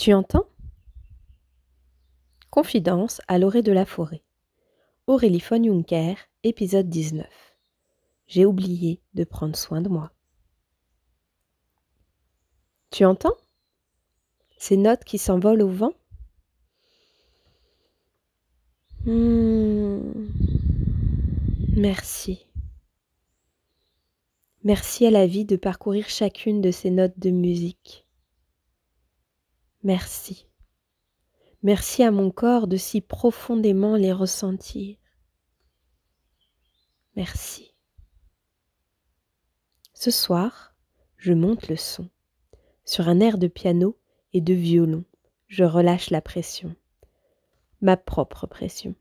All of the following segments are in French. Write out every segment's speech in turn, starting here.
Tu entends? Confidence à l'orée de la forêt. Aurélie von Juncker, épisode 19. J'ai oublié de prendre soin de moi. Tu entends? Ces notes qui s'envolent au vent? Hmm. Merci. Merci à la vie de parcourir chacune de ces notes de musique. Merci. Merci à mon corps de si profondément les ressentir. Merci. Ce soir, je monte le son. Sur un air de piano et de violon, je relâche la pression. Ma propre pression.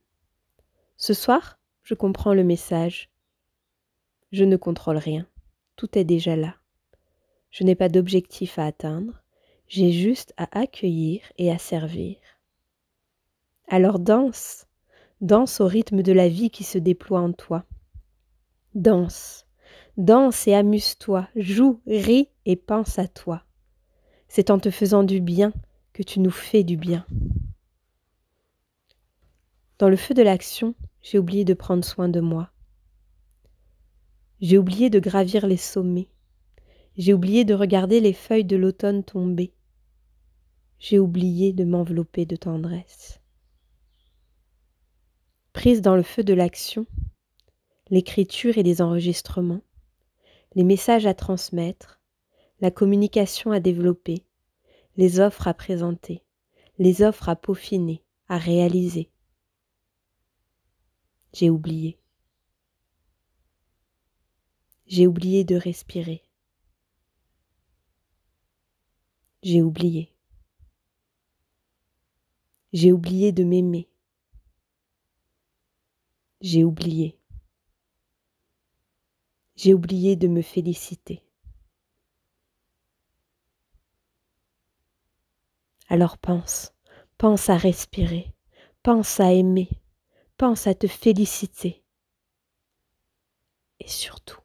Ce soir, je comprends le message. Je ne contrôle rien. Tout est déjà là. Je n'ai pas d'objectif à atteindre. J'ai juste à accueillir et à servir. Alors danse, danse au rythme de la vie qui se déploie en toi. Danse, danse et amuse-toi, joue, ris et pense à toi. C'est en te faisant du bien que tu nous fais du bien. Dans le feu de l'action, j'ai oublié de prendre soin de moi. J'ai oublié de gravir les sommets. J'ai oublié de regarder les feuilles de l'automne tomber j'ai oublié de m'envelopper de tendresse. Prise dans le feu de l'action, l'écriture et les enregistrements, les messages à transmettre, la communication à développer, les offres à présenter, les offres à peaufiner, à réaliser. J'ai oublié. J'ai oublié de respirer. J'ai oublié. J'ai oublié de m'aimer. J'ai oublié. J'ai oublié de me féliciter. Alors pense, pense à respirer, pense à aimer, pense à te féliciter. Et surtout,